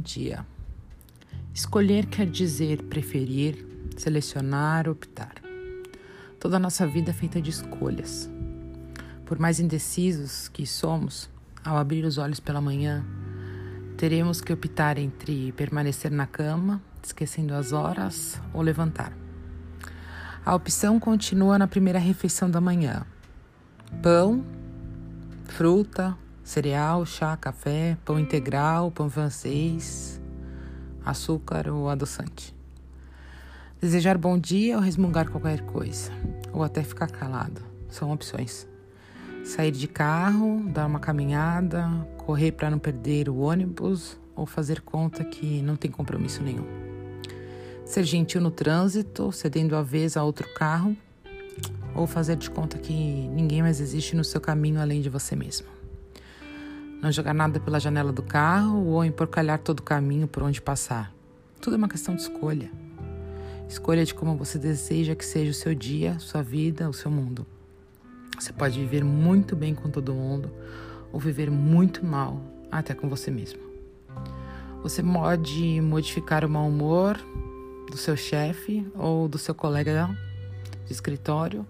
dia. Escolher quer dizer preferir, selecionar, optar. Toda a nossa vida é feita de escolhas. Por mais indecisos que somos, ao abrir os olhos pela manhã, teremos que optar entre permanecer na cama, esquecendo as horas, ou levantar. A opção continua na primeira refeição da manhã: pão, fruta, cereal, chá, café, pão integral, pão francês, açúcar ou adoçante. Desejar bom dia ou resmungar qualquer coisa, ou até ficar calado, são opções. Sair de carro, dar uma caminhada, correr para não perder o ônibus ou fazer conta que não tem compromisso nenhum. Ser gentil no trânsito, cedendo a vez a outro carro, ou fazer de conta que ninguém mais existe no seu caminho além de você mesmo não jogar nada pela janela do carro ou emporcalhar todo o caminho por onde passar. Tudo é uma questão de escolha. Escolha de como você deseja que seja o seu dia, sua vida, o seu mundo. Você pode viver muito bem com todo mundo ou viver muito mal, até com você mesmo. Você pode modificar o mau humor do seu chefe ou do seu colega de escritório,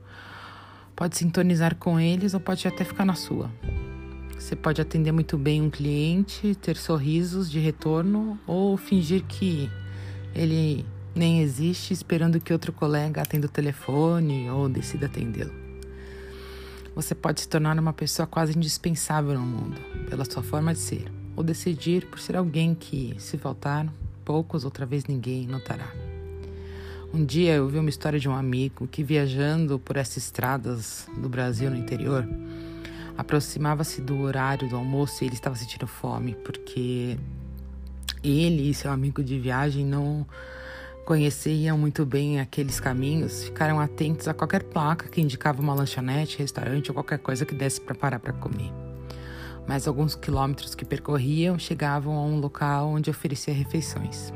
pode sintonizar com eles ou pode até ficar na sua. Você pode atender muito bem um cliente, ter sorrisos de retorno ou fingir que ele nem existe, esperando que outro colega atenda o telefone ou decida atendê-lo. Você pode se tornar uma pessoa quase indispensável no mundo, pela sua forma de ser, ou decidir por ser alguém que, se faltar, poucos, outra vez ninguém notará. Um dia eu vi uma história de um amigo que, viajando por essas estradas do Brasil no interior, Aproximava-se do horário do almoço e ele estava sentindo fome, porque ele e seu amigo de viagem não conheciam muito bem aqueles caminhos, ficaram atentos a qualquer placa que indicava uma lanchonete, restaurante ou qualquer coisa que desse para parar para comer. Mas alguns quilômetros que percorriam chegavam a um local onde oferecia refeições.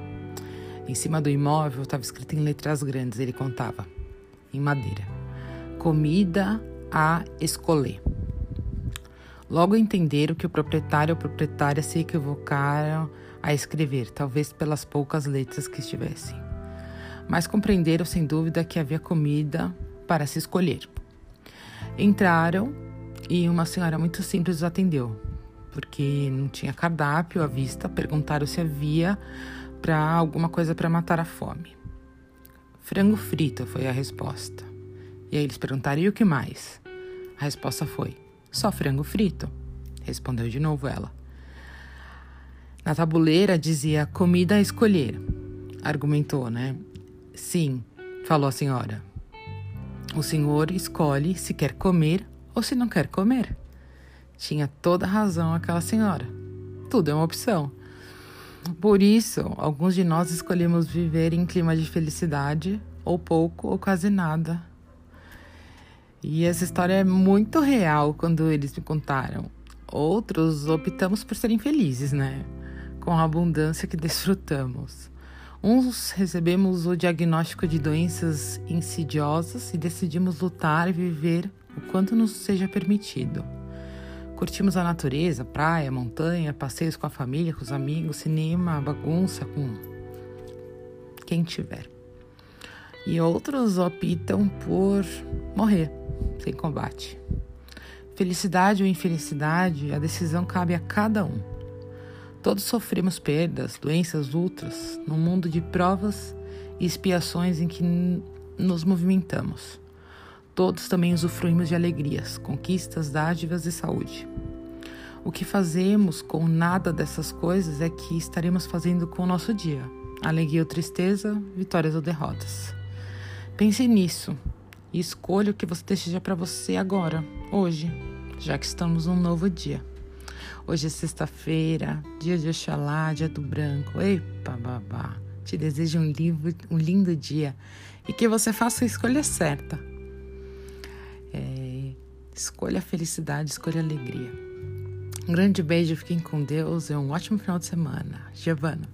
Em cima do imóvel estava escrito em letras grandes, ele contava, em madeira: Comida a escolher. Logo entenderam que o proprietário ou proprietária se equivocaram a escrever, talvez pelas poucas letras que estivessem. Mas compreenderam sem dúvida que havia comida para se escolher. Entraram e uma senhora muito simples os atendeu, porque não tinha cardápio à vista. Perguntaram se havia para alguma coisa para matar a fome. Frango frito foi a resposta. E aí eles perguntaram: e o que mais? A resposta foi: só frango frito, respondeu de novo ela. Na tabuleira dizia comida a escolher, argumentou, né? Sim, falou a senhora. O senhor escolhe se quer comer ou se não quer comer. Tinha toda razão aquela senhora. Tudo é uma opção. Por isso, alguns de nós escolhemos viver em clima de felicidade, ou pouco ou quase nada, e essa história é muito real quando eles me contaram. Outros optamos por serem felizes, né? Com a abundância que desfrutamos. Uns recebemos o diagnóstico de doenças insidiosas e decidimos lutar e viver o quanto nos seja permitido. Curtimos a natureza, praia, montanha, passeios com a família, com os amigos, cinema, bagunça com quem tiver. E outros optam por morrer sem combate. Felicidade ou infelicidade, a decisão cabe a cada um. Todos sofremos perdas, doenças, lutas, num mundo de provas e expiações em que nos movimentamos. Todos também usufruímos de alegrias, conquistas, dádivas e saúde. O que fazemos com nada dessas coisas é que estaremos fazendo com o nosso dia, alegria ou tristeza, vitórias ou derrotas. Pense nisso e escolha o que você deseja para você agora, hoje, já que estamos num novo dia. Hoje é sexta-feira, dia de Oxalá, dia do branco. Epa, babá. Te desejo um, livro, um lindo dia e que você faça a escolha certa. É, escolha a felicidade, escolha a alegria. Um grande beijo, fiquem com Deus e um ótimo final de semana. Giovana.